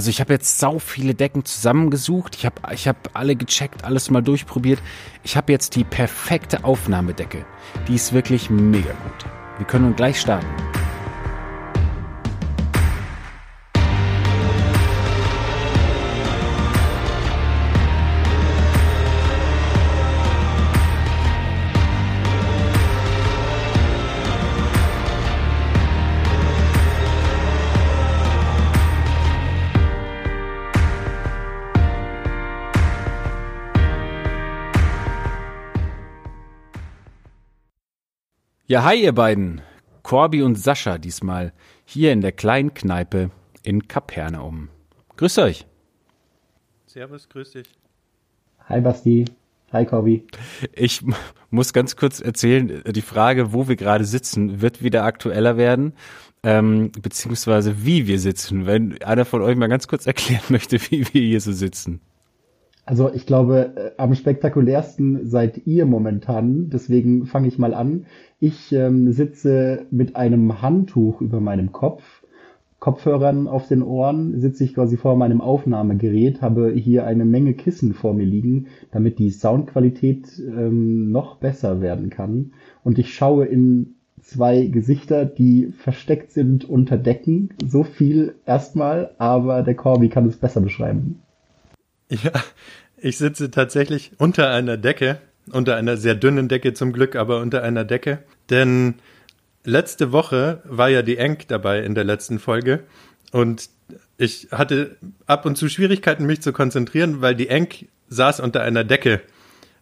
Also ich habe jetzt sau viele Decken zusammengesucht. Ich habe ich hab alle gecheckt, alles mal durchprobiert. Ich habe jetzt die perfekte Aufnahmedecke. Die ist wirklich mega gut. Wir können gleich starten. Ja, hi ihr beiden. Corby und Sascha diesmal hier in der kleinen Kneipe in Kapernaum. Grüß euch. Servus, grüß dich. Hi Basti. Hi Corby. Ich muss ganz kurz erzählen, die Frage, wo wir gerade sitzen, wird wieder aktueller werden, ähm, beziehungsweise wie wir sitzen. Wenn einer von euch mal ganz kurz erklären möchte, wie wir hier so sitzen. Also ich glaube, äh, am spektakulärsten seid ihr momentan, deswegen fange ich mal an. Ich ähm, sitze mit einem Handtuch über meinem Kopf, Kopfhörern auf den Ohren, sitze ich quasi vor meinem Aufnahmegerät, habe hier eine Menge Kissen vor mir liegen, damit die Soundqualität ähm, noch besser werden kann. Und ich schaue in zwei Gesichter, die versteckt sind unter Decken. So viel erstmal, aber der Corby kann es besser beschreiben. Ja, ich sitze tatsächlich unter einer Decke unter einer sehr dünnen Decke zum Glück, aber unter einer Decke. Denn letzte Woche war ja die Enk dabei in der letzten Folge und ich hatte ab und zu Schwierigkeiten, mich zu konzentrieren, weil die Enk saß unter einer Decke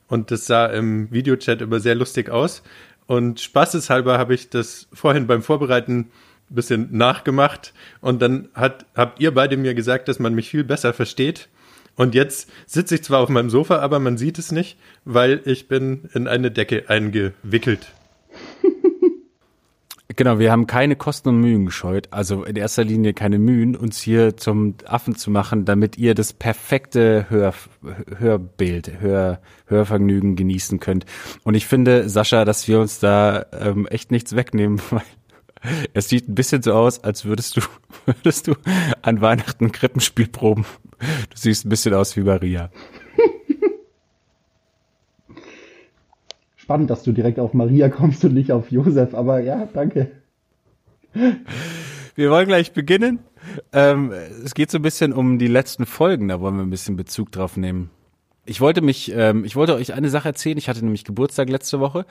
und das sah im Videochat immer sehr lustig aus. Und spaßeshalber habe ich das vorhin beim Vorbereiten ein bisschen nachgemacht und dann hat, habt ihr beide mir gesagt, dass man mich viel besser versteht. Und jetzt sitze ich zwar auf meinem Sofa, aber man sieht es nicht, weil ich bin in eine Decke eingewickelt. Genau, wir haben keine Kosten und Mühen gescheut. Also in erster Linie keine Mühen, uns hier zum Affen zu machen, damit ihr das perfekte Hör, Hörbild, Hör, Hörvergnügen genießen könnt. Und ich finde, Sascha, dass wir uns da ähm, echt nichts wegnehmen, weil es sieht ein bisschen so aus, als würdest du, würdest du an Weihnachten Krippenspiel proben. Du siehst ein bisschen aus wie Maria. Spannend, dass du direkt auf Maria kommst und nicht auf Josef, aber ja, danke. Wir wollen gleich beginnen. Ähm, es geht so ein bisschen um die letzten Folgen, da wollen wir ein bisschen Bezug drauf nehmen. Ich wollte mich, ähm, ich wollte euch eine Sache erzählen. Ich hatte nämlich Geburtstag letzte Woche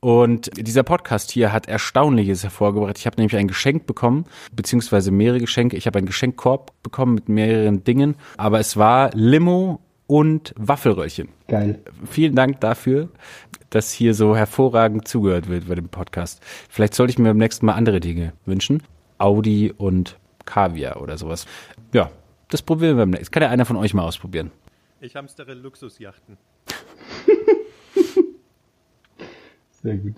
und dieser Podcast hier hat Erstaunliches hervorgebracht. Ich habe nämlich ein Geschenk bekommen, beziehungsweise mehrere Geschenke. Ich habe einen Geschenkkorb bekommen mit mehreren Dingen, aber es war Limo und Waffelröllchen. Geil. Vielen Dank dafür, dass hier so hervorragend zugehört wird bei dem Podcast. Vielleicht sollte ich mir beim nächsten Mal andere Dinge wünschen. Audi und Kaviar oder sowas. Ja, das probieren wir beim nächsten. Kann ja einer von euch mal ausprobieren. Ich hamstere Luxusjachten. Sehr gut.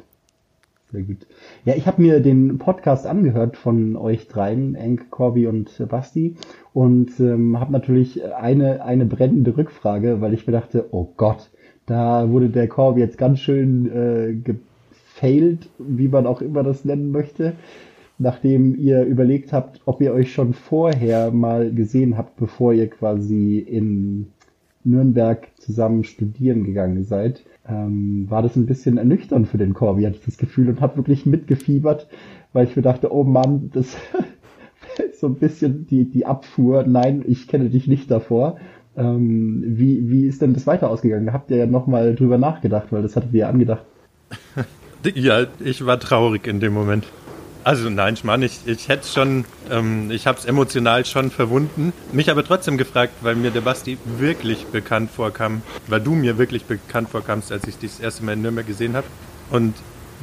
Sehr gut. Ja, ich habe mir den Podcast angehört von euch dreien, Enk, Corby und Basti, und ähm, habe natürlich eine, eine brennende Rückfrage, weil ich mir dachte, oh Gott, da wurde der Corby jetzt ganz schön äh, gefailt, wie man auch immer das nennen möchte, nachdem ihr überlegt habt, ob ihr euch schon vorher mal gesehen habt, bevor ihr quasi in Nürnberg zusammen studieren gegangen seid, ähm, war das ein bisschen ernüchternd für den Corby, hatte ich das Gefühl, und habe wirklich mitgefiebert, weil ich mir dachte, oh Mann, das so ein bisschen die, die Abfuhr, nein, ich kenne dich nicht davor. Ähm, wie, wie ist denn das weiter ausgegangen? Habt ihr ja nochmal drüber nachgedacht, weil das hattet ihr ja angedacht. ja, ich war traurig in dem Moment. Also nein, ich meine, ich, ich hätte schon, ähm, ich habe es emotional schon verwunden, mich aber trotzdem gefragt, weil mir der Basti wirklich bekannt vorkam, weil du mir wirklich bekannt vorkamst, als ich dich das erste Mal in Nürnberg gesehen habe. Und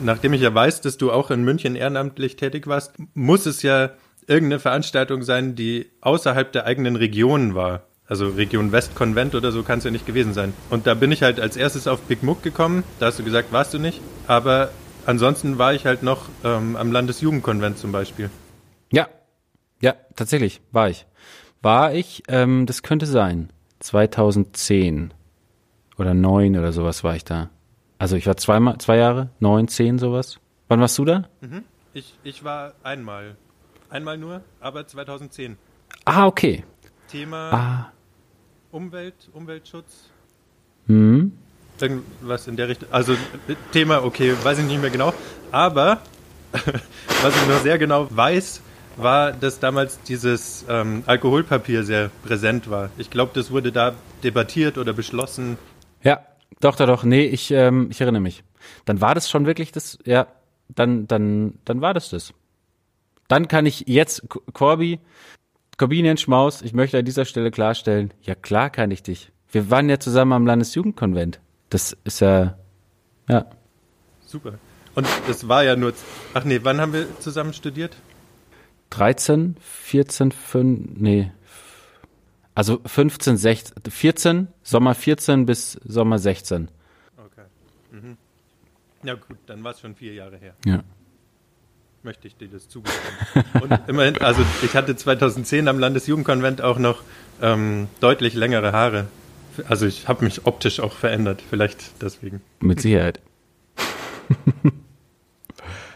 nachdem ich ja weiß, dass du auch in München ehrenamtlich tätig warst, muss es ja irgendeine Veranstaltung sein, die außerhalb der eigenen Region war. Also Region West Konvent oder so kann es ja nicht gewesen sein. Und da bin ich halt als erstes auf Big Muck gekommen. Da hast du gesagt, warst du nicht. Aber ansonsten war ich halt noch ähm, am Landesjugendkonvent zum Beispiel. Ja, ja, tatsächlich war ich. War ich, ähm, das könnte sein, 2010 oder 9 oder sowas war ich da. Also ich war zweimal, zwei Jahre, neun, zehn, sowas. Wann warst du da? Mhm. Ich, ich war einmal. Einmal nur, aber 2010. Ah, okay. Thema Ah. Umwelt, Umweltschutz. Hm? Irgendwas in der Richtung. Also Thema, okay, weiß ich nicht mehr genau. Aber was ich noch sehr genau weiß, war, dass damals dieses ähm, Alkoholpapier sehr präsent war. Ich glaube, das wurde da debattiert oder beschlossen. Ja, doch, doch, doch. Nee, ich, ähm, ich erinnere mich. Dann war das schon wirklich das, ja, dann, dann, dann war das das. Dann kann ich jetzt, Corby, Corbinian-Schmaus, ich möchte an dieser Stelle klarstellen, ja klar kann ich dich. Wir waren ja zusammen am Landesjugendkonvent. Das ist ja, ja, Super. Und das war ja nur. Ach nee, wann haben wir zusammen studiert? 13, 14, 5, nee, also 15, 16, 14, Sommer 14 bis Sommer 16. Okay. Mhm. Ja gut, dann war es schon vier Jahre her. Ja. Möchte ich dir das zugestehen. Und immerhin, also ich hatte 2010 am Landesjugendkonvent auch noch ähm, deutlich längere Haare. Also ich habe mich optisch auch verändert, vielleicht deswegen. Mit Sicherheit.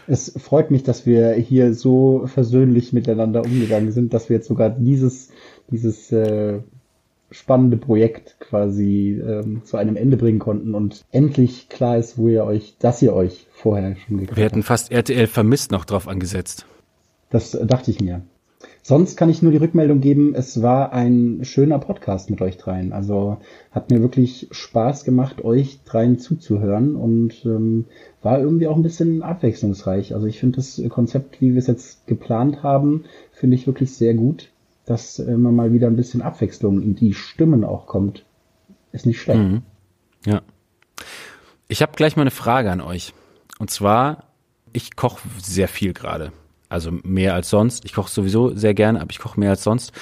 Es freut mich, dass wir hier so versöhnlich miteinander umgegangen sind, dass wir jetzt sogar dieses, dieses äh, spannende Projekt quasi ähm, zu einem Ende bringen konnten und endlich klar ist, wo ihr euch, dass ihr euch vorher schon Wir habt. hätten fast RTL vermisst noch drauf angesetzt. Das äh, dachte ich mir. Sonst kann ich nur die Rückmeldung geben, es war ein schöner Podcast mit euch dreien. Also hat mir wirklich Spaß gemacht, euch dreien zuzuhören und ähm, war irgendwie auch ein bisschen abwechslungsreich. Also ich finde das Konzept, wie wir es jetzt geplant haben, finde ich wirklich sehr gut, dass immer mal wieder ein bisschen Abwechslung in die Stimmen auch kommt. Ist nicht schlecht. Mhm. Ja. Ich habe gleich mal eine Frage an euch. Und zwar, ich koche sehr viel gerade. Also mehr als sonst. Ich koche sowieso sehr gerne, aber ich koche mehr als sonst.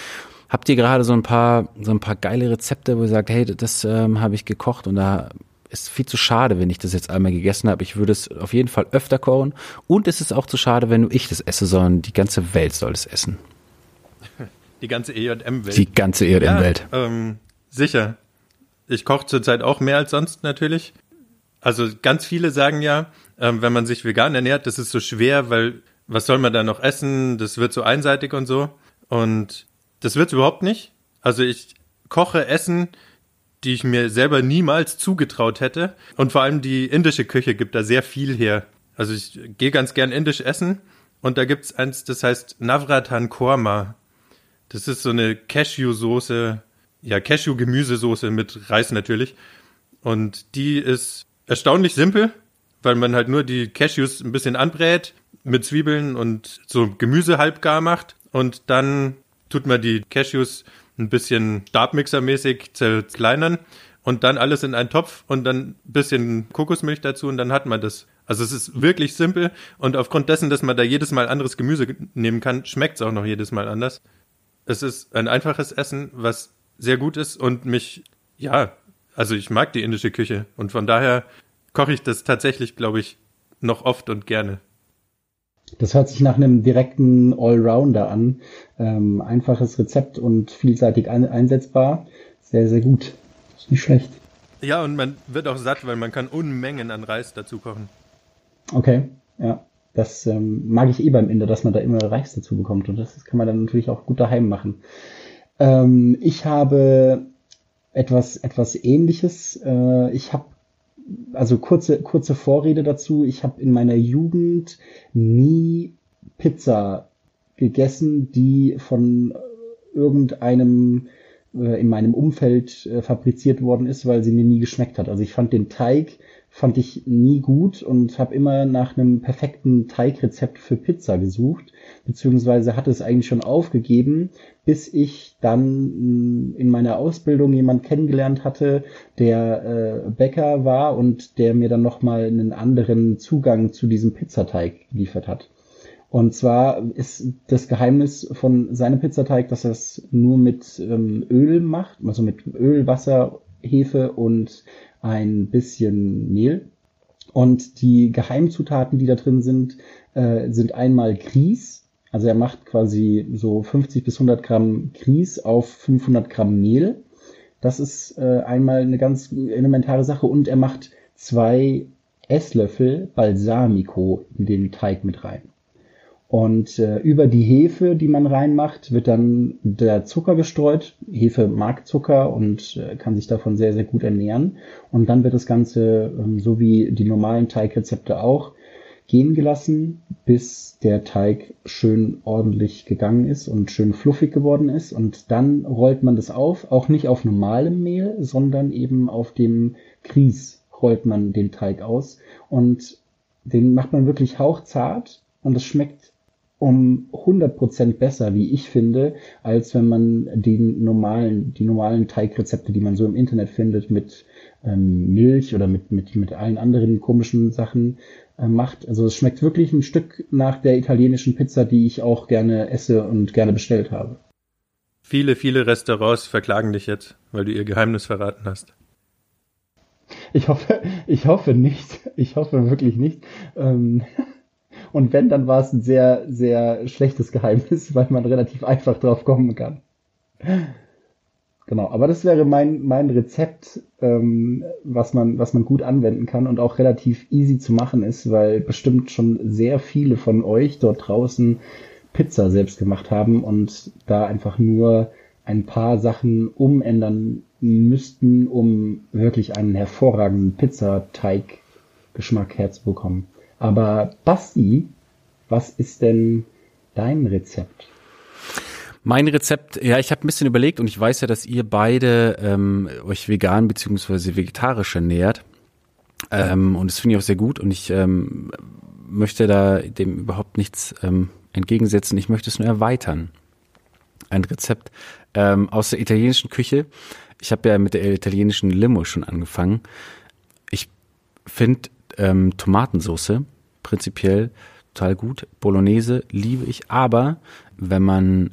Habt ihr gerade so ein paar, so ein paar geile Rezepte, wo ihr sagt, hey, das ähm, habe ich gekocht und da ist viel zu schade, wenn ich das jetzt einmal gegessen habe. Ich würde es auf jeden Fall öfter kochen. Und es ist auch zu schade, wenn nur ich das esse, sondern die ganze Welt soll es essen. Die ganze EJM-Welt. Die ganze Erdwelt. Ja, ähm, sicher. Ich koche zurzeit auch mehr als sonst natürlich. Also ganz viele sagen ja, ähm, wenn man sich vegan ernährt, das ist so schwer, weil was soll man da noch essen? Das wird so einseitig und so. Und das wird's überhaupt nicht. Also ich koche Essen, die ich mir selber niemals zugetraut hätte. Und vor allem die indische Küche gibt da sehr viel her. Also ich gehe ganz gern indisch essen und da gibt's eins, das heißt Navratan Korma. Das ist so eine Cashew-Soße, ja, Cashew-Gemüsesoße mit Reis natürlich. Und die ist erstaunlich simpel, weil man halt nur die Cashews ein bisschen anbrät, mit Zwiebeln und so Gemüse halbgar macht. Und dann tut man die Cashews ein bisschen stabmixermäßig zerkleinern und dann alles in einen Topf und dann ein bisschen Kokosmilch dazu und dann hat man das. Also es ist wirklich simpel und aufgrund dessen, dass man da jedes Mal anderes Gemüse nehmen kann, schmeckt es auch noch jedes Mal anders. Es ist ein einfaches Essen, was sehr gut ist und mich, ja, also ich mag die indische Küche und von daher koche ich das tatsächlich, glaube ich, noch oft und gerne. Das hört sich nach einem direkten Allrounder an. Ähm, einfaches Rezept und vielseitig ein einsetzbar. Sehr, sehr gut. Ist nicht schlecht. Ja, und man wird auch satt, weil man kann Unmengen an Reis dazu kochen. Okay, ja. Das ähm, mag ich eh beim Inder, dass man da immer Reis dazu bekommt. Und das kann man dann natürlich auch gut daheim machen. Ähm, ich habe etwas, etwas ähnliches. Äh, ich habe also kurze, kurze Vorrede dazu. Ich habe in meiner Jugend nie Pizza gegessen, die von irgendeinem äh, in meinem Umfeld äh, fabriziert worden ist, weil sie mir nie geschmeckt hat. Also ich fand den Teig fand ich nie gut und habe immer nach einem perfekten Teigrezept für Pizza gesucht, beziehungsweise hatte es eigentlich schon aufgegeben, bis ich dann in meiner Ausbildung jemand kennengelernt hatte, der äh, Bäcker war und der mir dann nochmal einen anderen Zugang zu diesem Pizzateig geliefert hat. Und zwar ist das Geheimnis von seinem Pizzateig, dass er es nur mit ähm, Öl macht, also mit Öl, Wasser, Hefe und ein bisschen Mehl. Und die Geheimzutaten, die da drin sind, äh, sind einmal Grieß. Also er macht quasi so 50 bis 100 Gramm Grieß auf 500 Gramm Mehl. Das ist äh, einmal eine ganz elementare Sache. Und er macht zwei Esslöffel Balsamico in den Teig mit rein. Und äh, über die Hefe, die man reinmacht, wird dann der Zucker gestreut. Hefe mag Zucker und äh, kann sich davon sehr, sehr gut ernähren. Und dann wird das Ganze, ähm, so wie die normalen Teigrezepte auch, gehen gelassen, bis der Teig schön ordentlich gegangen ist und schön fluffig geworden ist. Und dann rollt man das auf, auch nicht auf normalem Mehl, sondern eben auf dem Grieß rollt man den Teig aus. Und den macht man wirklich hauchzart und es schmeckt um 100% besser, wie ich finde, als wenn man die normalen, die normalen Teigrezepte, die man so im Internet findet, mit ähm, Milch oder mit, mit, mit allen anderen komischen Sachen äh, macht. Also es schmeckt wirklich ein Stück nach der italienischen Pizza, die ich auch gerne esse und gerne bestellt habe. Viele, viele Restaurants verklagen dich jetzt, weil du ihr Geheimnis verraten hast. Ich hoffe, ich hoffe nicht. Ich hoffe wirklich nicht. Ähm, und wenn, dann war es ein sehr, sehr schlechtes Geheimnis, weil man relativ einfach drauf kommen kann. Genau, aber das wäre mein, mein Rezept, ähm, was, man, was man gut anwenden kann und auch relativ easy zu machen ist, weil bestimmt schon sehr viele von euch dort draußen Pizza selbst gemacht haben und da einfach nur ein paar Sachen umändern müssten, um wirklich einen hervorragenden Pizzateig-Geschmack herzubekommen. Aber Basti, was ist denn dein Rezept? Mein Rezept, ja, ich habe ein bisschen überlegt und ich weiß ja, dass ihr beide ähm, euch vegan beziehungsweise vegetarisch ernährt. Ähm, und das finde ich auch sehr gut und ich ähm, möchte da dem überhaupt nichts ähm, entgegensetzen. Ich möchte es nur erweitern. Ein Rezept ähm, aus der italienischen Küche. Ich habe ja mit der italienischen Limo schon angefangen. Ich finde ähm, Tomatensauce prinzipiell total gut. Bolognese liebe ich, aber wenn man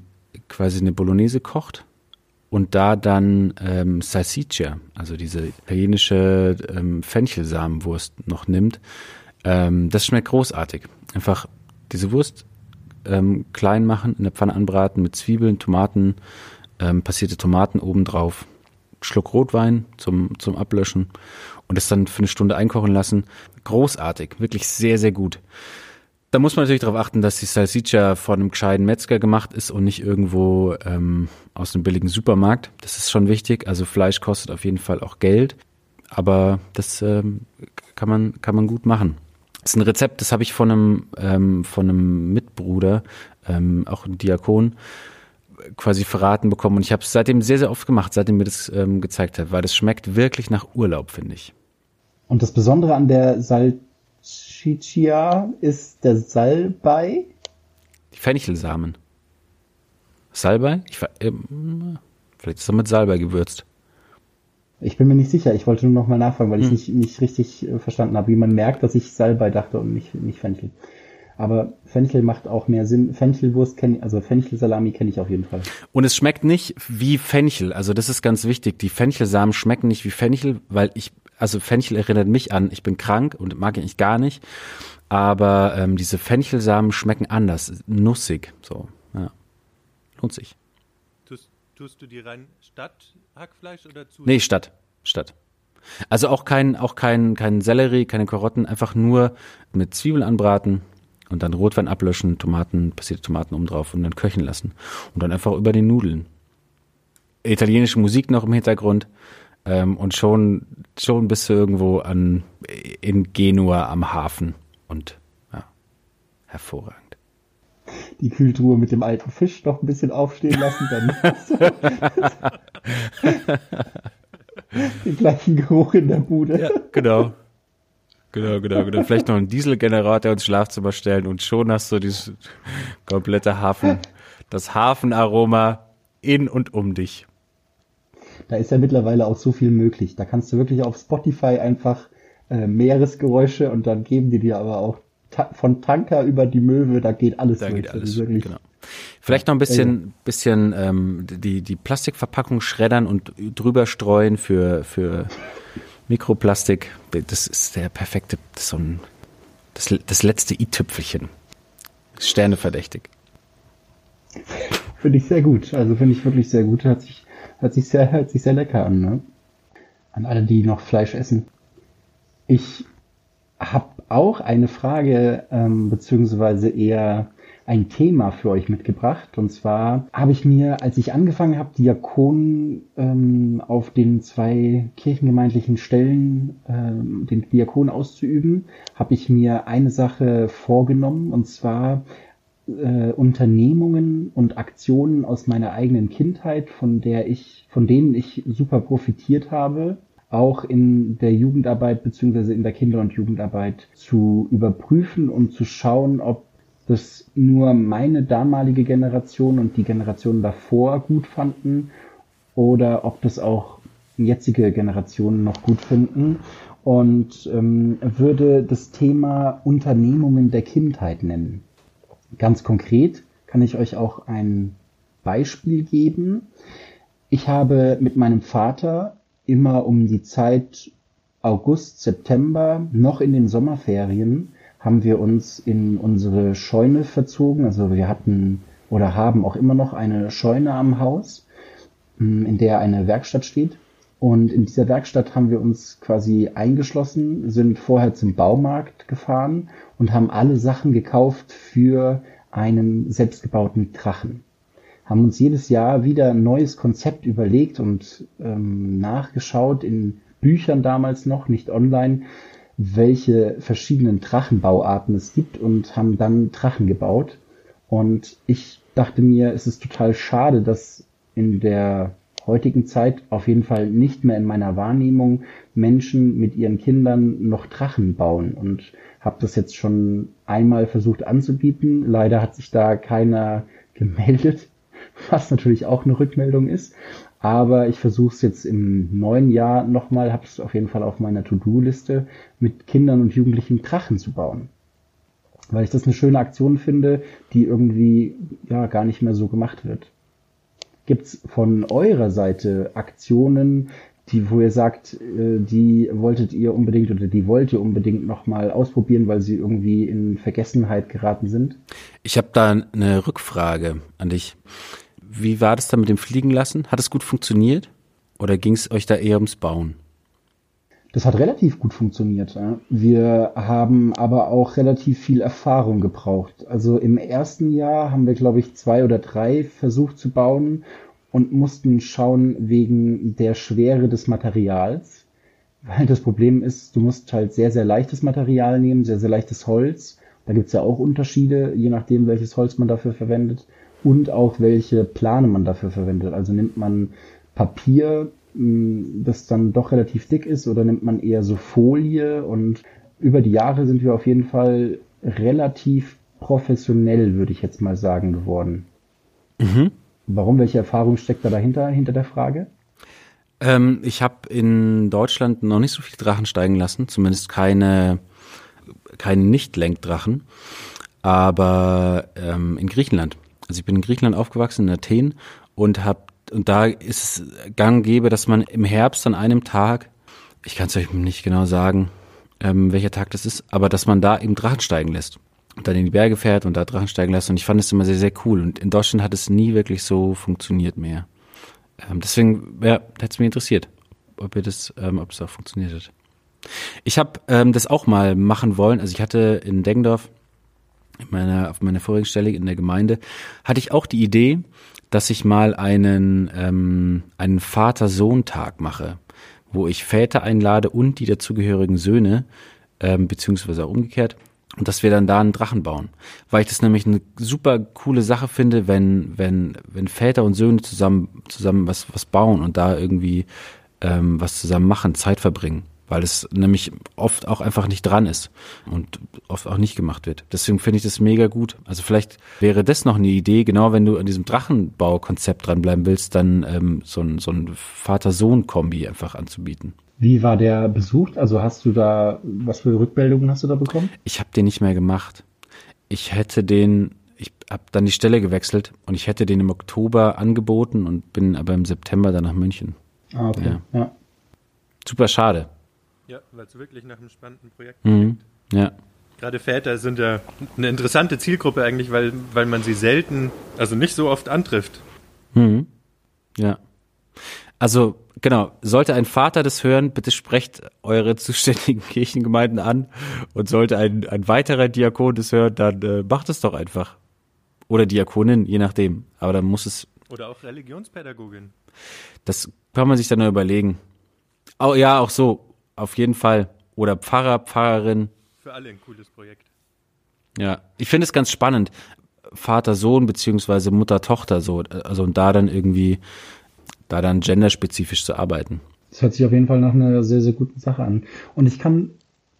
quasi eine Bolognese kocht und da dann ähm, Salsiccia, also diese italienische ähm, Fenchelsamenwurst noch nimmt, ähm, das schmeckt großartig. Einfach diese Wurst ähm, klein machen, in der Pfanne anbraten mit Zwiebeln, Tomaten, ähm, passierte Tomaten obendrauf, Schluck Rotwein zum, zum Ablöschen und es dann für eine Stunde einkochen lassen. Großartig, wirklich sehr, sehr gut. Da muss man natürlich darauf achten, dass die Salsiccia von einem gescheiten Metzger gemacht ist und nicht irgendwo ähm, aus einem billigen Supermarkt. Das ist schon wichtig. Also Fleisch kostet auf jeden Fall auch Geld, aber das ähm, kann man kann man gut machen. Das ist ein Rezept, das habe ich von einem ähm, von einem Mitbruder, ähm, auch ein Diakon, quasi verraten bekommen und ich habe es seitdem sehr, sehr oft gemacht, seitdem mir das ähm, gezeigt hat, weil das schmeckt wirklich nach Urlaub, finde ich. Und das Besondere an der Salchicha ist der Salbei? Die Fenchelsamen. Salbei? Ich, äh, vielleicht ist er mit Salbei gewürzt. Ich bin mir nicht sicher. Ich wollte nur noch mal nachfragen, weil hm. ich nicht, nicht richtig äh, verstanden habe, wie man merkt, dass ich Salbei dachte und nicht, nicht Fenchel. Aber Fenchel macht auch mehr Sinn. Fenchelwurst kenne also Fenchelsalami kenne ich auf jeden Fall. Und es schmeckt nicht wie Fenchel. Also das ist ganz wichtig. Die Fenchelsamen schmecken nicht wie Fenchel, weil ich, also Fenchel erinnert mich an, ich bin krank und mag ich gar nicht. Aber ähm, diese Fenchelsamen schmecken anders, nussig. So, ja. Lohnt sich. Tust, tust du die rein Stadt Hackfleisch oder zu? Nee, Stadt. Stadt. Also auch kein, auch kein, kein Sellerie, keine Karotten, einfach nur mit Zwiebeln anbraten, und dann Rotwein ablöschen, Tomaten, passierte Tomaten drauf und dann köchen lassen. Und dann einfach über den Nudeln. Italienische Musik noch im Hintergrund. Ähm, und schon, schon bist du irgendwo an, in Genua am Hafen. Und ja, hervorragend. Die Kühltruhe mit dem alten Fisch noch ein bisschen aufstehen lassen, dann den gleichen Geruch in der Bude. Ja, genau. Genau, genau, genau. Vielleicht noch einen Dieselgenerator ins Schlafzimmer stellen und schon hast du dieses komplette Hafen, das Hafenaroma in und um dich. Da ist ja mittlerweile auch so viel möglich. Da kannst du wirklich auf Spotify einfach äh, Meeresgeräusche und dann geben die dir aber auch ta von Tanker über die Möwe, da geht alles da Geht alles, wirklich, genau. Vielleicht noch ein bisschen, bisschen ähm, die, die Plastikverpackung schreddern und drüber streuen für, für Mikroplastik, das ist der perfekte, das so ein, das, das letzte i-Tüpfelchen. Sterne verdächtig. Finde ich sehr gut. Also finde ich wirklich sehr gut. Hört sich, hört sich sehr, hört sich sehr lecker an, ne? An alle, die noch Fleisch essen. Ich habe auch eine Frage, ähm, beziehungsweise eher ein Thema für euch mitgebracht. Und zwar habe ich mir, als ich angefangen habe, Diakon ähm, auf den zwei kirchengemeindlichen Stellen ähm, den Diakon auszuüben, habe ich mir eine Sache vorgenommen, und zwar äh, Unternehmungen und Aktionen aus meiner eigenen Kindheit, von der ich, von denen ich super profitiert habe, auch in der Jugendarbeit beziehungsweise in der Kinder- und Jugendarbeit zu überprüfen und zu schauen, ob das nur meine damalige Generation und die Generation davor gut fanden oder ob das auch jetzige Generationen noch gut finden und ähm, würde das Thema Unternehmungen der Kindheit nennen. Ganz konkret kann ich euch auch ein Beispiel geben. Ich habe mit meinem Vater immer um die Zeit August, September, noch in den Sommerferien, haben wir uns in unsere Scheune verzogen. Also wir hatten oder haben auch immer noch eine Scheune am Haus, hm, in der eine Werkstatt steht. Und in dieser Werkstatt haben wir uns quasi eingeschlossen, sind vorher zum Baumarkt gefahren und haben alle Sachen gekauft für einen selbstgebauten Drachen. Haben uns jedes Jahr wieder ein neues Konzept überlegt und ähm, nachgeschaut in Büchern damals noch, nicht online, welche verschiedenen Drachenbauarten es gibt und haben dann Drachen gebaut. Und ich dachte mir, es ist total schade, dass in der heutigen Zeit auf jeden Fall nicht mehr in meiner Wahrnehmung Menschen mit ihren Kindern noch Drachen bauen und habe das jetzt schon einmal versucht anzubieten. Leider hat sich da keiner gemeldet, was natürlich auch eine Rückmeldung ist. Aber ich versuche es jetzt im neuen Jahr nochmal, habe es auf jeden Fall auf meiner To-Do-Liste, mit Kindern und Jugendlichen Drachen zu bauen. Weil ich das eine schöne Aktion finde, die irgendwie ja gar nicht mehr so gemacht wird. Gibt's von eurer Seite Aktionen, die, wo ihr sagt, äh, die wolltet ihr unbedingt oder die wollt ihr unbedingt nochmal ausprobieren, weil sie irgendwie in Vergessenheit geraten sind? Ich habe da eine Rückfrage an dich. Wie war das dann mit dem Fliegen lassen? Hat es gut funktioniert? Oder ging es euch da eher ums Bauen? Das hat relativ gut funktioniert. Wir haben aber auch relativ viel Erfahrung gebraucht. Also im ersten Jahr haben wir, glaube ich, zwei oder drei versucht zu bauen und mussten schauen wegen der Schwere des Materials. Weil das Problem ist, du musst halt sehr, sehr leichtes Material nehmen, sehr, sehr leichtes Holz. Da gibt's ja auch Unterschiede, je nachdem, welches Holz man dafür verwendet und auch welche Plane man dafür verwendet. Also nimmt man Papier, das dann doch relativ dick ist oder nimmt man eher so Folie und über die Jahre sind wir auf jeden Fall relativ professionell, würde ich jetzt mal sagen, geworden. Mhm. Warum? Welche Erfahrung steckt da dahinter, hinter der Frage? Ähm, ich habe in Deutschland noch nicht so viel Drachen steigen lassen, zumindest keine, keine Nicht-Lenkdrachen, aber ähm, in Griechenland. Also ich bin in Griechenland aufgewachsen, in Athen und habe und da ist es gang gäbe, dass man im Herbst an einem Tag, ich kann es euch nicht genau sagen, ähm, welcher Tag das ist, aber dass man da eben Drachen steigen lässt und dann in die Berge fährt und da Drachen steigen lässt. Und ich fand es immer sehr, sehr cool. Und in Deutschland hat es nie wirklich so funktioniert mehr. Ähm, deswegen ja, hätte es mich interessiert, ob ihr das, ähm, ob es auch funktioniert hat. Ich habe ähm, das auch mal machen wollen. Also ich hatte in Deggendorf, in meiner, auf meiner vorigen Stelle in der Gemeinde, hatte ich auch die Idee, dass ich mal einen, ähm, einen Vater-Sohn-Tag mache, wo ich Väter einlade und die dazugehörigen Söhne, ähm, beziehungsweise auch umgekehrt, und dass wir dann da einen Drachen bauen. Weil ich das nämlich eine super coole Sache finde, wenn, wenn, wenn Väter und Söhne zusammen, zusammen was, was bauen und da irgendwie ähm, was zusammen machen, Zeit verbringen weil es nämlich oft auch einfach nicht dran ist und oft auch nicht gemacht wird. Deswegen finde ich das mega gut. Also vielleicht wäre das noch eine Idee, genau wenn du an diesem Drachenbaukonzept dranbleiben willst, dann ähm, so ein, so ein Vater-Sohn-Kombi einfach anzubieten. Wie war der besucht? Also hast du da, was für Rückmeldungen hast du da bekommen? Ich habe den nicht mehr gemacht. Ich hätte den, ich habe dann die Stelle gewechselt und ich hätte den im Oktober angeboten und bin aber im September dann nach München. Ah, okay. Ja. ja. Super schade. Ja, weil es wirklich nach einem spannenden Projekt mhm. Ja. Gerade Väter sind ja eine interessante Zielgruppe eigentlich, weil, weil man sie selten, also nicht so oft antrifft. Mhm. Ja. Also, genau, sollte ein Vater das hören, bitte sprecht eure zuständigen Kirchengemeinden an und sollte ein, ein weiterer Diakon das hören, dann äh, macht es doch einfach. Oder Diakonin, je nachdem. Aber dann muss es. Oder auch Religionspädagogin. Das kann man sich dann nur überlegen. Oh, ja, auch so. Auf jeden Fall. Oder Pfarrer, Pfarrerin. Für alle ein cooles Projekt. Ja, ich finde es ganz spannend. Vater, Sohn, beziehungsweise Mutter, Tochter, so. Also, und da dann irgendwie, da dann genderspezifisch zu arbeiten. Das hört sich auf jeden Fall nach einer sehr, sehr guten Sache an. Und ich kann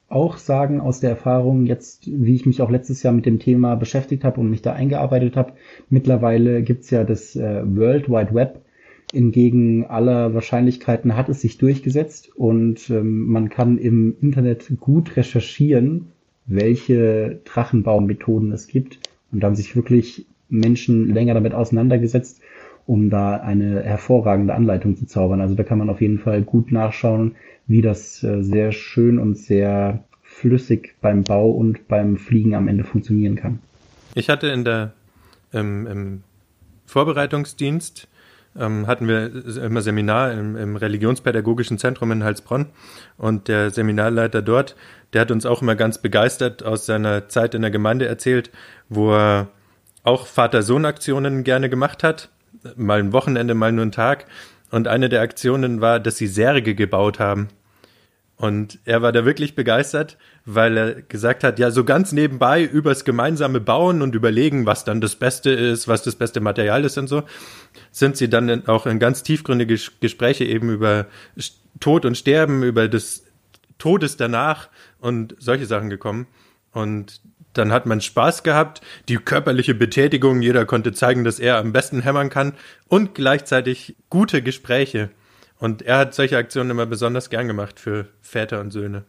auch sagen aus der Erfahrung jetzt, wie ich mich auch letztes Jahr mit dem Thema beschäftigt habe und mich da eingearbeitet habe, mittlerweile gibt's ja das äh, World Wide Web. Entgegen aller Wahrscheinlichkeiten hat es sich durchgesetzt und ähm, man kann im Internet gut recherchieren, welche Drachenbaumethoden es gibt. Und da haben sich wirklich Menschen länger damit auseinandergesetzt, um da eine hervorragende Anleitung zu zaubern. Also da kann man auf jeden Fall gut nachschauen, wie das äh, sehr schön und sehr flüssig beim Bau und beim Fliegen am Ende funktionieren kann. Ich hatte in der im, im Vorbereitungsdienst ähm, hatten wir immer Seminar im, im Religionspädagogischen Zentrum in Heilsbronn und der Seminarleiter dort, der hat uns auch immer ganz begeistert aus seiner Zeit in der Gemeinde erzählt, wo er auch Vater-Sohn-Aktionen gerne gemacht hat, mal ein Wochenende, mal nur einen Tag. Und eine der Aktionen war, dass sie Särge gebaut haben. Und er war da wirklich begeistert, weil er gesagt hat, ja, so ganz nebenbei übers gemeinsame Bauen und überlegen, was dann das Beste ist, was das beste Material ist und so, sind sie dann auch in ganz tiefgründige Gespräche eben über Tod und Sterben, über das Todes danach und solche Sachen gekommen. Und dann hat man Spaß gehabt, die körperliche Betätigung, jeder konnte zeigen, dass er am besten hämmern kann und gleichzeitig gute Gespräche. Und er hat solche Aktionen immer besonders gern gemacht für Väter und Söhne.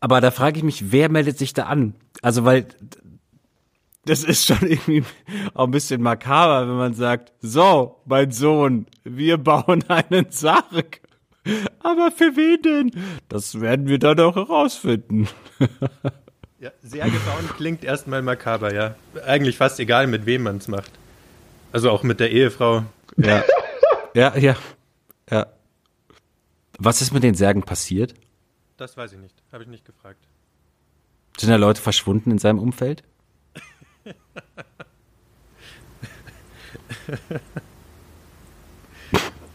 Aber da frage ich mich, wer meldet sich da an? Also, weil das ist schon irgendwie auch ein bisschen makaber, wenn man sagt, so, mein Sohn, wir bauen einen Sarg. Aber für wen denn? Das werden wir dann auch herausfinden. Ja, Särge bauen klingt erstmal makaber, ja. Eigentlich fast egal, mit wem man es macht. Also auch mit der Ehefrau. Ja. ja, ja. Ja. Was ist mit den Särgen passiert? Das weiß ich nicht. Habe ich nicht gefragt. Sind da Leute verschwunden in seinem Umfeld?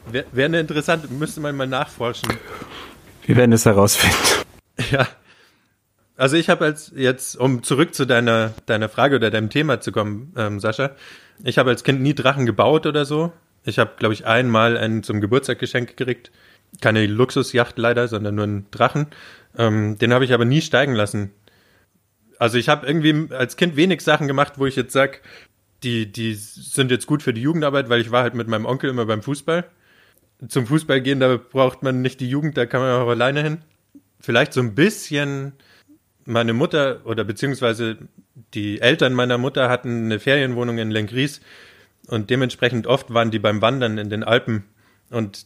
Wäre wär eine interessante, müsste man mal nachforschen. Wir werden es herausfinden. Ja. Also ich habe als jetzt, um zurück zu deiner, deiner Frage oder deinem Thema zu kommen, ähm, Sascha, ich habe als Kind nie Drachen gebaut oder so. Ich habe, glaube ich, einmal einen zum Geburtstag geschenkt gekriegt keine Luxusjacht leider, sondern nur einen Drachen. Ähm, den habe ich aber nie steigen lassen. Also ich habe irgendwie als Kind wenig Sachen gemacht, wo ich jetzt sag, die, die sind jetzt gut für die Jugendarbeit, weil ich war halt mit meinem Onkel immer beim Fußball. Zum Fußball gehen, da braucht man nicht die Jugend, da kann man auch alleine hin. Vielleicht so ein bisschen meine Mutter oder beziehungsweise die Eltern meiner Mutter hatten eine Ferienwohnung in Lenkries und dementsprechend oft waren die beim Wandern in den Alpen und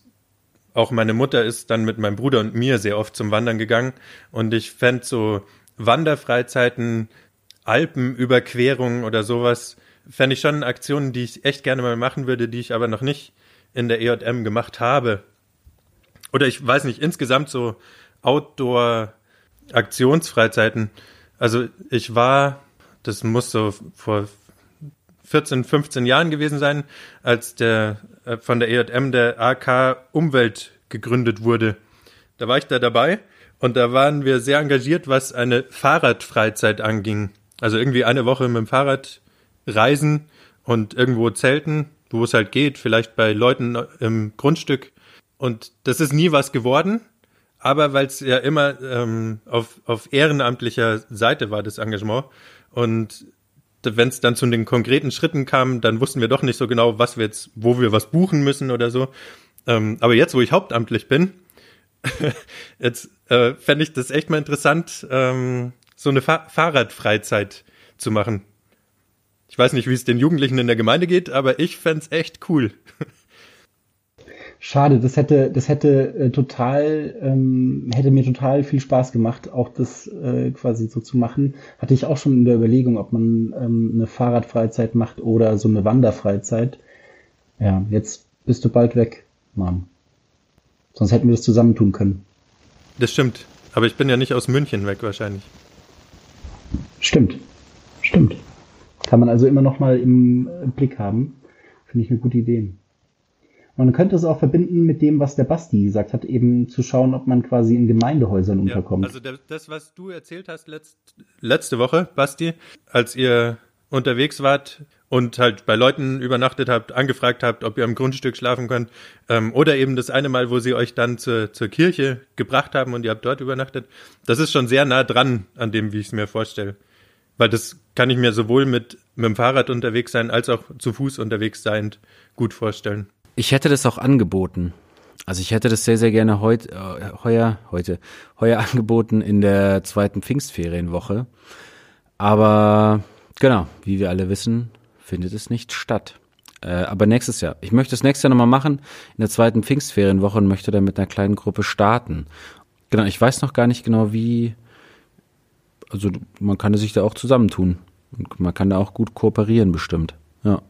auch meine Mutter ist dann mit meinem Bruder und mir sehr oft zum Wandern gegangen und ich fände so Wanderfreizeiten, Alpenüberquerungen oder sowas, fände ich schon Aktionen, die ich echt gerne mal machen würde, die ich aber noch nicht in der EJM gemacht habe. Oder ich weiß nicht, insgesamt so Outdoor-Aktionsfreizeiten. Also ich war, das muss so vor 14, 15 Jahren gewesen sein, als der äh, von der EJM der AK Umwelt gegründet wurde. Da war ich da dabei und da waren wir sehr engagiert, was eine Fahrradfreizeit anging. Also irgendwie eine Woche mit dem Fahrrad reisen und irgendwo zelten, wo es halt geht, vielleicht bei Leuten im Grundstück. Und das ist nie was geworden, aber weil es ja immer ähm, auf, auf ehrenamtlicher Seite war, das Engagement. Und wenn es dann zu den konkreten Schritten kam, dann wussten wir doch nicht so genau, was wir jetzt, wo wir was buchen müssen oder so. Ähm, aber jetzt, wo ich hauptamtlich bin, jetzt äh, fände ich das echt mal interessant, ähm, so eine Fa Fahrradfreizeit zu machen. Ich weiß nicht, wie es den Jugendlichen in der Gemeinde geht, aber ich fände es echt cool. Schade, das hätte, das hätte äh, total, ähm, hätte mir total viel Spaß gemacht, auch das äh, quasi so zu machen. Hatte ich auch schon in der Überlegung, ob man ähm, eine Fahrradfreizeit macht oder so eine Wanderfreizeit. Ja, jetzt bist du bald weg, Mann. Sonst hätten wir das zusammentun können. Das stimmt. Aber ich bin ja nicht aus München weg wahrscheinlich. Stimmt. Stimmt. Kann man also immer noch mal im Blick haben. Finde ich eine gute Idee. Man könnte es auch verbinden mit dem, was der Basti gesagt hat, eben zu schauen, ob man quasi in Gemeindehäusern unterkommt. Ja, also das, was du erzählt hast letzt, letzte Woche, Basti, als ihr unterwegs wart und halt bei Leuten übernachtet habt, angefragt habt, ob ihr am Grundstück schlafen könnt, ähm, oder eben das eine Mal, wo sie euch dann zur, zur Kirche gebracht haben und ihr habt dort übernachtet, das ist schon sehr nah dran an dem, wie ich es mir vorstelle. Weil das kann ich mir sowohl mit, mit dem Fahrrad unterwegs sein, als auch zu Fuß unterwegs sein gut vorstellen. Ich hätte das auch angeboten. Also ich hätte das sehr, sehr gerne heut, äh, heuer, heute, heuer angeboten in der zweiten Pfingstferienwoche. Aber genau, wie wir alle wissen, findet es nicht statt. Äh, aber nächstes Jahr. Ich möchte es nächstes Jahr nochmal machen, in der zweiten Pfingstferienwoche und möchte dann mit einer kleinen Gruppe starten. Genau, ich weiß noch gar nicht genau, wie. Also man kann sich da auch zusammentun. Und man kann da auch gut kooperieren, bestimmt. Ja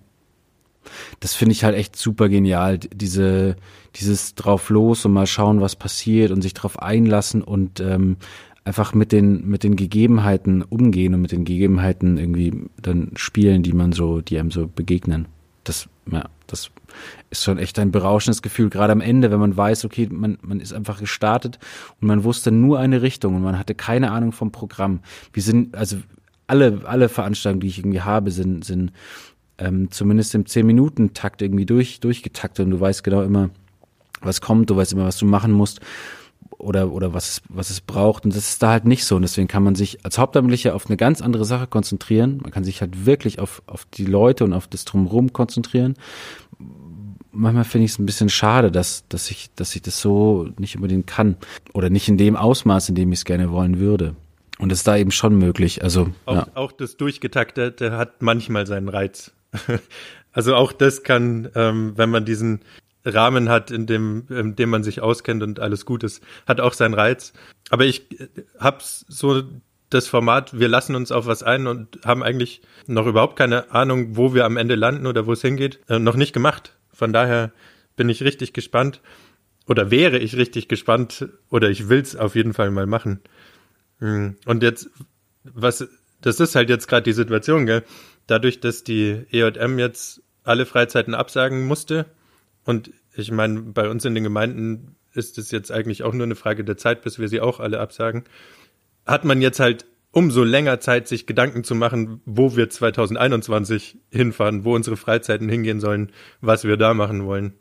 das finde ich halt echt super genial. Diese, dieses drauf los und mal schauen, was passiert und sich drauf einlassen und ähm, einfach mit den, mit den Gegebenheiten umgehen und mit den Gegebenheiten irgendwie dann spielen, die man so, die einem so begegnen. Das, ja, das ist schon echt ein berauschendes Gefühl, gerade am Ende, wenn man weiß, okay, man, man ist einfach gestartet und man wusste nur eine Richtung und man hatte keine Ahnung vom Programm. Wir sind, also alle, alle Veranstaltungen, die ich irgendwie habe, sind, sind ähm, zumindest im 10-Minuten-Takt irgendwie durch, durchgetaktet und du weißt genau immer, was kommt, du weißt immer, was du machen musst oder, oder was, was es braucht. Und das ist da halt nicht so. Und deswegen kann man sich als Hauptamtlicher auf eine ganz andere Sache konzentrieren. Man kann sich halt wirklich auf, auf die Leute und auf das Drumherum konzentrieren. Manchmal finde ich es ein bisschen schade, dass, dass ich, dass ich das so nicht unbedingt kann. Oder nicht in dem Ausmaß, in dem ich es gerne wollen würde. Und das ist da eben schon möglich. Also, auch, ja. auch das Durchgetaktete hat manchmal seinen Reiz. also auch das kann, ähm, wenn man diesen Rahmen hat, in dem, in dem man sich auskennt und alles gut ist, hat auch seinen Reiz. Aber ich äh, hab's so das Format, wir lassen uns auf was ein und haben eigentlich noch überhaupt keine Ahnung, wo wir am Ende landen oder wo es hingeht, äh, noch nicht gemacht. Von daher bin ich richtig gespannt oder wäre ich richtig gespannt oder ich will's auf jeden Fall mal machen. Hm. Und jetzt, was, das ist halt jetzt gerade die Situation, gell? Dadurch, dass die EJM jetzt alle Freizeiten absagen musste, und ich meine, bei uns in den Gemeinden ist es jetzt eigentlich auch nur eine Frage der Zeit, bis wir sie auch alle absagen, hat man jetzt halt umso länger Zeit, sich Gedanken zu machen, wo wir 2021 hinfahren, wo unsere Freizeiten hingehen sollen, was wir da machen wollen.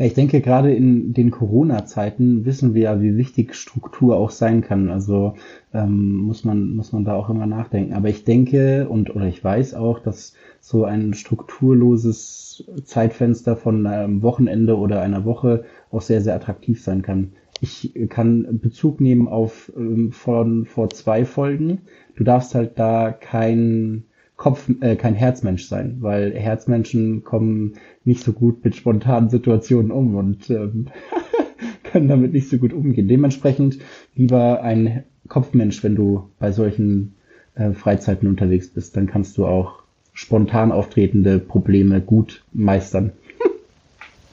Ja, ich denke, gerade in den Corona-Zeiten wissen wir ja, wie wichtig Struktur auch sein kann. Also ähm, muss man muss man da auch immer nachdenken. Aber ich denke und oder ich weiß auch, dass so ein strukturloses Zeitfenster von einem Wochenende oder einer Woche auch sehr sehr attraktiv sein kann. Ich kann Bezug nehmen auf ähm, von vor zwei Folgen. Du darfst halt da kein Kopf, äh, kein Herzmensch sein, weil Herzmenschen kommen nicht so gut mit spontanen Situationen um und ähm, können damit nicht so gut umgehen. Dementsprechend lieber ein Kopfmensch, wenn du bei solchen äh, Freizeiten unterwegs bist, dann kannst du auch spontan auftretende Probleme gut meistern.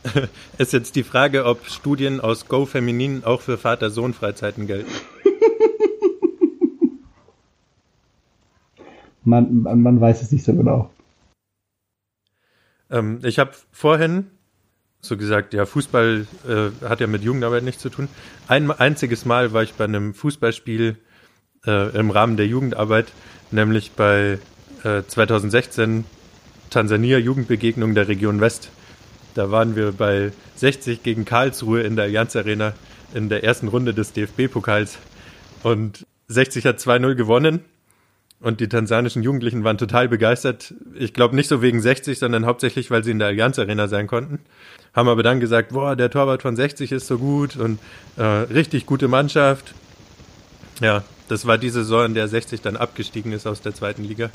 Ist jetzt die Frage, ob Studien aus Go Feminin auch für Vater-Sohn-Freizeiten gelten. Man, man, weiß es nicht so genau. Ähm, ich habe vorhin so gesagt, ja, Fußball äh, hat ja mit Jugendarbeit nichts zu tun. Ein einziges Mal war ich bei einem Fußballspiel äh, im Rahmen der Jugendarbeit, nämlich bei äh, 2016 Tansania Jugendbegegnung der Region West. Da waren wir bei 60 gegen Karlsruhe in der Allianz Arena in der ersten Runde des DFB-Pokals und 60 hat 2-0 gewonnen und die tansanischen Jugendlichen waren total begeistert. Ich glaube nicht so wegen 60, sondern hauptsächlich, weil sie in der Allianz Arena sein konnten. Haben aber dann gesagt, boah, der Torwart von 60 ist so gut und äh, richtig gute Mannschaft. Ja, das war die Saison, in der 60 dann abgestiegen ist aus der zweiten Liga.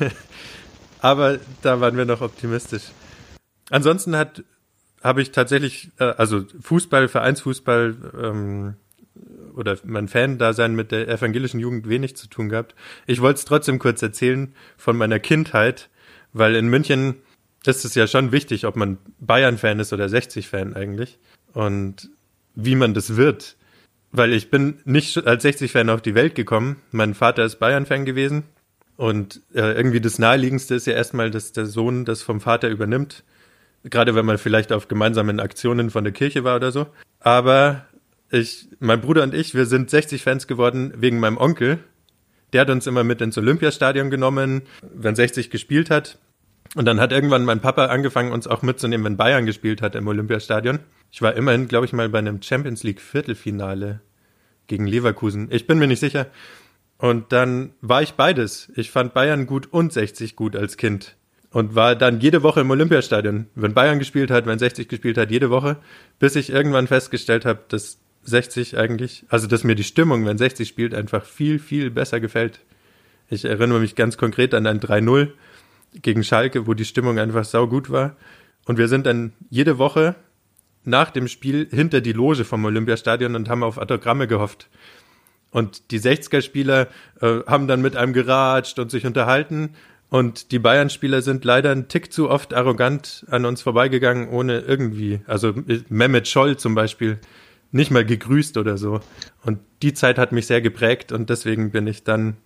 aber da waren wir noch optimistisch. Ansonsten hat habe ich tatsächlich, äh, also Fußball, Vereinsfußball, ähm, oder mein Fan-Dasein mit der evangelischen Jugend wenig zu tun gehabt. Ich wollte es trotzdem kurz erzählen von meiner Kindheit, weil in München ist es ja schon wichtig, ob man Bayern-Fan ist oder 60-Fan eigentlich und wie man das wird. Weil ich bin nicht als 60-Fan auf die Welt gekommen. Mein Vater ist Bayern-Fan gewesen Und äh, irgendwie das Naheliegendste ist ja erstmal, dass der Sohn das vom Vater übernimmt. Gerade wenn man vielleicht auf gemeinsamen Aktionen von der Kirche war oder so. Aber ich, mein Bruder und ich, wir sind 60-Fans geworden wegen meinem Onkel. Der hat uns immer mit ins Olympiastadion genommen, wenn 60 gespielt hat. Und dann hat irgendwann mein Papa angefangen, uns auch mitzunehmen, wenn Bayern gespielt hat im Olympiastadion. Ich war immerhin, glaube ich, mal bei einem Champions League Viertelfinale gegen Leverkusen. Ich bin mir nicht sicher. Und dann war ich beides. Ich fand Bayern gut und 60 gut als Kind. Und war dann jede Woche im Olympiastadion. Wenn Bayern gespielt hat, wenn 60 gespielt hat, jede Woche. Bis ich irgendwann festgestellt habe, dass 60 eigentlich, also dass mir die Stimmung, wenn 60 spielt, einfach viel, viel besser gefällt. Ich erinnere mich ganz konkret an ein 3-0 gegen Schalke, wo die Stimmung einfach sau gut war. Und wir sind dann jede Woche nach dem Spiel hinter die Loge vom Olympiastadion und haben auf Autogramme gehofft. Und die 60er-Spieler äh, haben dann mit einem geratscht und sich unterhalten. Und die Bayern-Spieler sind leider einen Tick zu oft arrogant an uns vorbeigegangen, ohne irgendwie, also Mehmet Scholl zum Beispiel, nicht mal gegrüßt oder so. Und die Zeit hat mich sehr geprägt und deswegen bin ich dann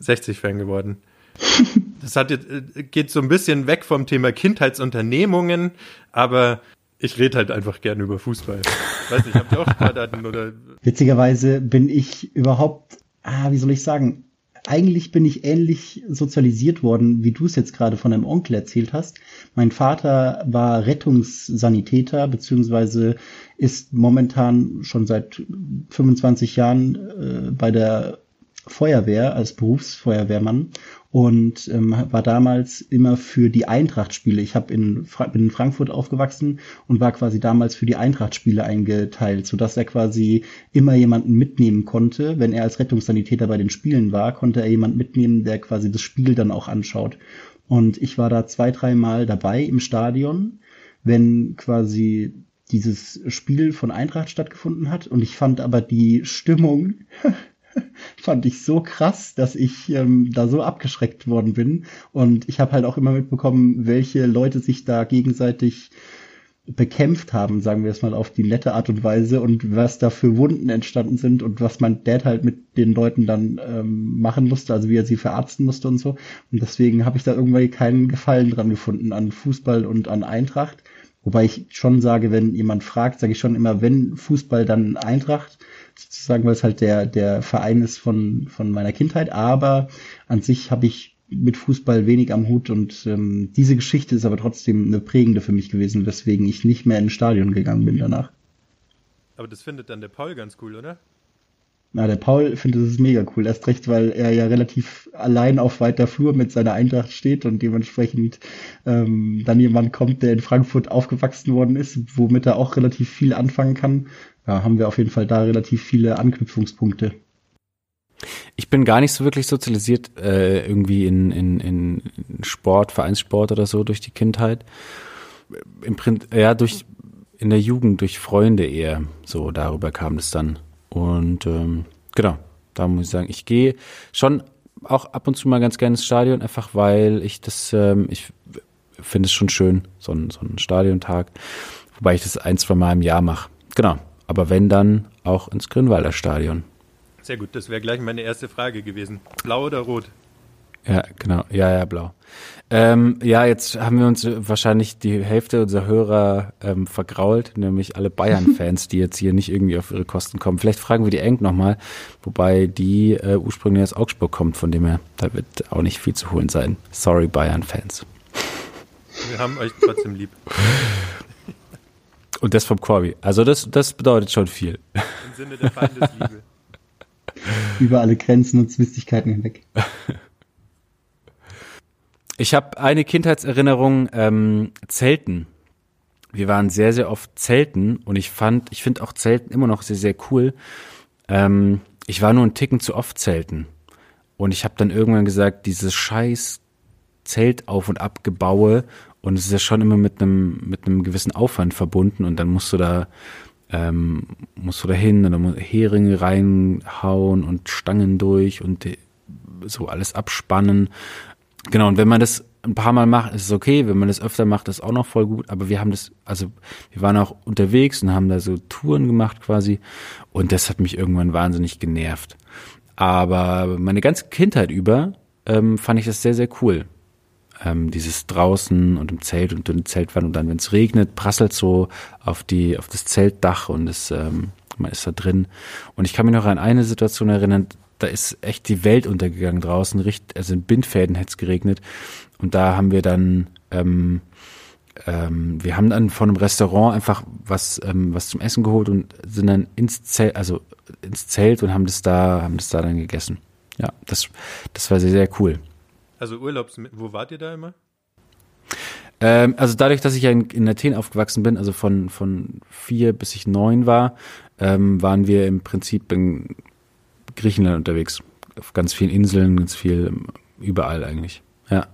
60-Fan geworden. Das hat, äh, geht so ein bisschen weg vom Thema Kindheitsunternehmungen, aber ich rede halt einfach gerne über Fußball. Weiß nicht, habt ihr auch Sportarten oder? Witzigerweise bin ich überhaupt, ah, wie soll ich sagen, eigentlich bin ich ähnlich sozialisiert worden, wie du es jetzt gerade von deinem Onkel erzählt hast. Mein Vater war Rettungssanitäter, beziehungsweise ist momentan schon seit 25 Jahren äh, bei der Feuerwehr als Berufsfeuerwehrmann und ähm, war damals immer für die Eintracht-Spiele. Ich hab in, bin in Frankfurt aufgewachsen und war quasi damals für die Eintracht-Spiele eingeteilt, sodass er quasi immer jemanden mitnehmen konnte. Wenn er als Rettungssanitäter bei den Spielen war, konnte er jemanden mitnehmen, der quasi das Spiel dann auch anschaut. Und ich war da zwei, dreimal dabei im Stadion, wenn quasi dieses Spiel von Eintracht stattgefunden hat. Und ich fand aber die Stimmung fand ich so krass, dass ich ähm, da so abgeschreckt worden bin. Und ich habe halt auch immer mitbekommen, welche Leute sich da gegenseitig bekämpft haben, sagen wir es mal auf die nette Art und Weise und was da für Wunden entstanden sind und was mein Dad halt mit den Leuten dann ähm, machen musste, also wie er sie verarzten musste und so. Und deswegen habe ich da irgendwie keinen Gefallen dran gefunden an Fußball und an Eintracht. Wobei ich schon sage, wenn jemand fragt, sage ich schon immer, wenn Fußball, dann Eintracht sozusagen, weil es halt der, der Verein ist von, von meiner Kindheit. Aber an sich habe ich mit Fußball wenig am Hut und ähm, diese Geschichte ist aber trotzdem eine prägende für mich gewesen, weswegen ich nicht mehr ins Stadion gegangen bin danach. Aber das findet dann der Paul ganz cool, oder? Na, der Paul findet es mega cool. Erst recht, weil er ja relativ allein auf weiter Flur mit seiner Eintracht steht und dementsprechend ähm, dann jemand kommt, der in Frankfurt aufgewachsen worden ist, womit er auch relativ viel anfangen kann ja, haben wir auf jeden Fall da relativ viele Anknüpfungspunkte. Ich bin gar nicht so wirklich sozialisiert äh, irgendwie in, in, in Sport, Vereinssport oder so durch die Kindheit. Im Print, ja, durch in der Jugend durch Freunde eher. So darüber kam es dann. Und ähm, genau, da muss ich sagen, ich gehe schon auch ab und zu mal ganz gerne ins Stadion, einfach weil ich das, ähm, ich finde es schon schön, so ein, so ein Stadiontag, wobei ich das ein, zwei Mal im Jahr mache. Genau, aber wenn dann auch ins Grünwalder Stadion. Sehr gut, das wäre gleich meine erste Frage gewesen. Blau oder rot? Ja, genau. Ja, ja, blau. Ähm, ja, jetzt haben wir uns wahrscheinlich die Hälfte unserer Hörer ähm, vergrault, nämlich alle Bayern-Fans, die jetzt hier nicht irgendwie auf ihre Kosten kommen. Vielleicht fragen wir die Eng nochmal, wobei die äh, ursprünglich aus Augsburg kommt, von dem her, da wird auch nicht viel zu holen sein. Sorry, Bayern-Fans. Wir haben euch trotzdem lieb. Und das vom Corby. Also das, das bedeutet schon viel. Im Sinne der Feindesliebe. Über alle Grenzen und Zwistigkeiten hinweg. Ich habe eine Kindheitserinnerung, ähm, Zelten. Wir waren sehr, sehr oft Zelten und ich fand, ich finde auch Zelten immer noch sehr, sehr cool. Ähm, ich war nur einen Ticken zu oft Zelten. Und ich habe dann irgendwann gesagt, dieses scheiß Zelt auf und abgebaue und es ist ja schon immer mit einem, mit einem gewissen Aufwand verbunden und dann musst du da, ähm, musst du da hin und dann Heringe reinhauen und Stangen durch und so alles abspannen. Genau, und wenn man das ein paar Mal macht, ist es okay. Wenn man das öfter macht, ist auch noch voll gut. Aber wir haben das, also wir waren auch unterwegs und haben da so Touren gemacht quasi. Und das hat mich irgendwann wahnsinnig genervt. Aber meine ganze Kindheit über ähm, fand ich das sehr, sehr cool. Ähm, dieses draußen und im Zelt und dünne Zeltwand und dann, wenn es regnet, prasselt so auf die, auf das Zeltdach und es, ähm, man ist da drin. Und ich kann mich noch an eine Situation erinnern, da ist echt die Welt untergegangen draußen, richtig, also in Bindfäden hätte es geregnet. Und da haben wir dann, ähm, ähm, wir haben dann von einem Restaurant einfach was, ähm, was zum Essen geholt und sind dann ins Zelt, also ins Zelt und haben das da, haben das da dann gegessen. Ja, das, das war sehr, sehr cool. Also Urlaubs, wo wart ihr da immer? Ähm, also dadurch, dass ich ja in, in Athen aufgewachsen bin, also von, von vier bis ich neun war, ähm, waren wir im Prinzip in Griechenland unterwegs. Auf ganz vielen Inseln, ganz viel, überall eigentlich. Ja.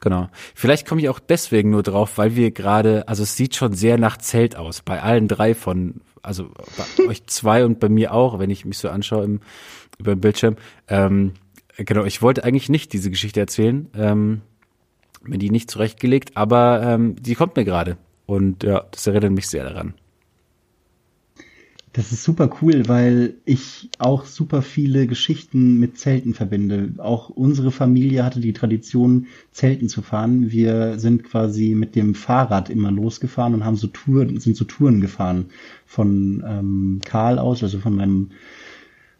Genau. Vielleicht komme ich auch deswegen nur drauf, weil wir gerade, also es sieht schon sehr nach Zelt aus, bei allen drei von, also bei euch zwei und bei mir auch, wenn ich mich so anschaue im, über den Bildschirm. Ähm, genau, ich wollte eigentlich nicht diese Geschichte erzählen, ähm, mir die nicht zurechtgelegt, aber ähm, die kommt mir gerade. Und ja, das erinnert mich sehr daran. Das ist super cool, weil ich auch super viele Geschichten mit Zelten verbinde. Auch unsere Familie hatte die Tradition, Zelten zu fahren. Wir sind quasi mit dem Fahrrad immer losgefahren und haben so Touren, sind so Touren gefahren von ähm, Karl aus, also von meinem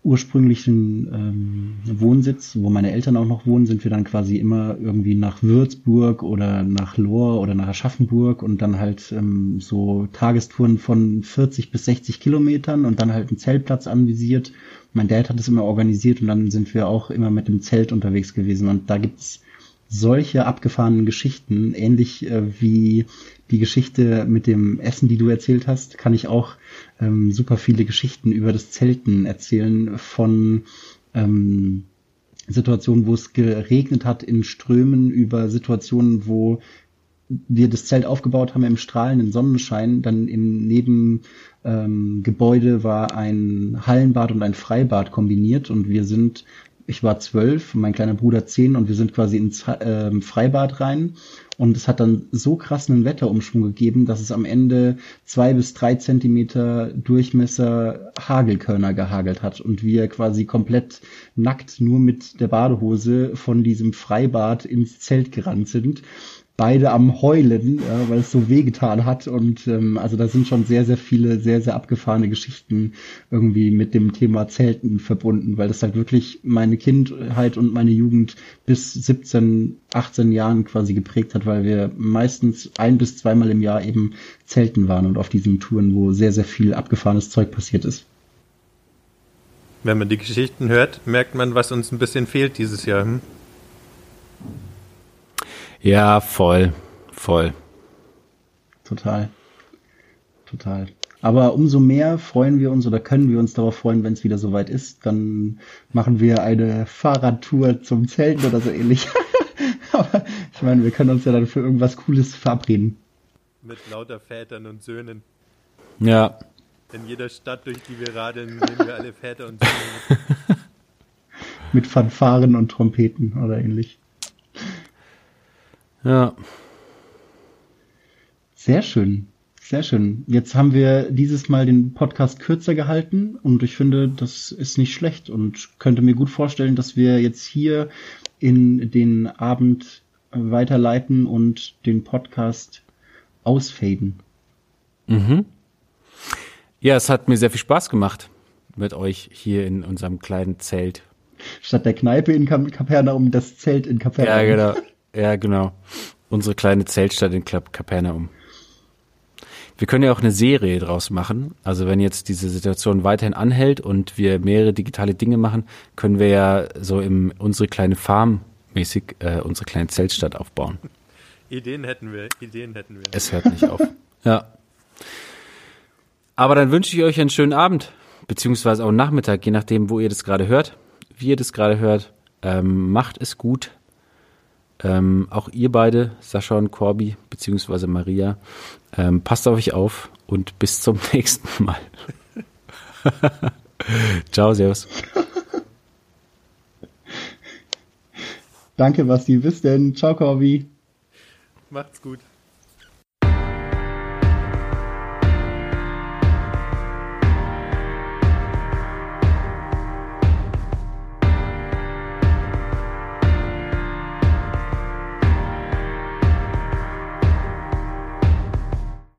ursprünglichen ähm, Wohnsitz, wo meine Eltern auch noch wohnen, sind wir dann quasi immer irgendwie nach Würzburg oder nach Lohr oder nach Aschaffenburg und dann halt ähm, so Tagestouren von 40 bis 60 Kilometern und dann halt einen Zeltplatz anvisiert. Mein Dad hat das immer organisiert und dann sind wir auch immer mit dem Zelt unterwegs gewesen und da gibt's solche abgefahrenen Geschichten, ähnlich äh, wie die Geschichte mit dem Essen, die du erzählt hast, kann ich auch ähm, super viele Geschichten über das Zelten erzählen von ähm, Situationen, wo es geregnet hat in Strömen, über Situationen, wo wir das Zelt aufgebaut haben im strahlenden Sonnenschein, dann im Nebengebäude ähm, war ein Hallenbad und ein Freibad kombiniert und wir sind ich war zwölf, mein kleiner Bruder zehn und wir sind quasi ins äh, Freibad rein. Und es hat dann so krassen Wetterumschwung gegeben, dass es am Ende zwei bis drei Zentimeter Durchmesser Hagelkörner gehagelt hat und wir quasi komplett nackt nur mit der Badehose von diesem Freibad ins Zelt gerannt sind beide am Heulen, ja, weil es so wehgetan hat. Und ähm, also da sind schon sehr, sehr viele, sehr, sehr abgefahrene Geschichten irgendwie mit dem Thema Zelten verbunden, weil das halt wirklich meine Kindheit und meine Jugend bis 17, 18 Jahren quasi geprägt hat, weil wir meistens ein bis zweimal im Jahr eben Zelten waren und auf diesen Touren, wo sehr, sehr viel abgefahrenes Zeug passiert ist. Wenn man die Geschichten hört, merkt man, was uns ein bisschen fehlt dieses Jahr. Hm? Ja, voll, voll. Total. Total. Aber umso mehr freuen wir uns oder können wir uns darauf freuen, wenn es wieder soweit ist. Dann machen wir eine Fahrradtour zum Zelten oder so ähnlich. Aber ich meine, wir können uns ja dann für irgendwas Cooles verabreden. Mit lauter Vätern und Söhnen. Ja. In jeder Stadt, durch die wir radeln, nehmen wir alle Väter und Söhne mit. mit Fanfaren und Trompeten oder ähnlich. Ja. Sehr schön. Sehr schön. Jetzt haben wir dieses Mal den Podcast kürzer gehalten und ich finde, das ist nicht schlecht und könnte mir gut vorstellen, dass wir jetzt hier in den Abend weiterleiten und den Podcast ausfaden. Mhm. Ja, es hat mir sehr viel Spaß gemacht mit euch hier in unserem kleinen Zelt. Statt der Kneipe in Kapernaum, das Zelt in Kapernaum. Ja, genau. Ja, genau. Unsere kleine Zeltstadt in Kapernaum. Wir können ja auch eine Serie draus machen. Also wenn jetzt diese Situation weiterhin anhält und wir mehrere digitale Dinge machen, können wir ja so im unsere kleine Farm mäßig äh, unsere kleine Zeltstadt aufbauen. Ideen hätten wir, Ideen hätten wir. Es hört nicht auf. Ja. Aber dann wünsche ich euch einen schönen Abend, beziehungsweise auch einen Nachmittag, je nachdem, wo ihr das gerade hört, wie ihr das gerade hört. Ähm, macht es gut. Ähm, auch ihr beide, Sascha und Corby, beziehungsweise Maria, ähm, passt auf euch auf und bis zum nächsten Mal. Ciao, Servus. Danke, Basti. Bis denn. Ciao, Corby. Macht's gut.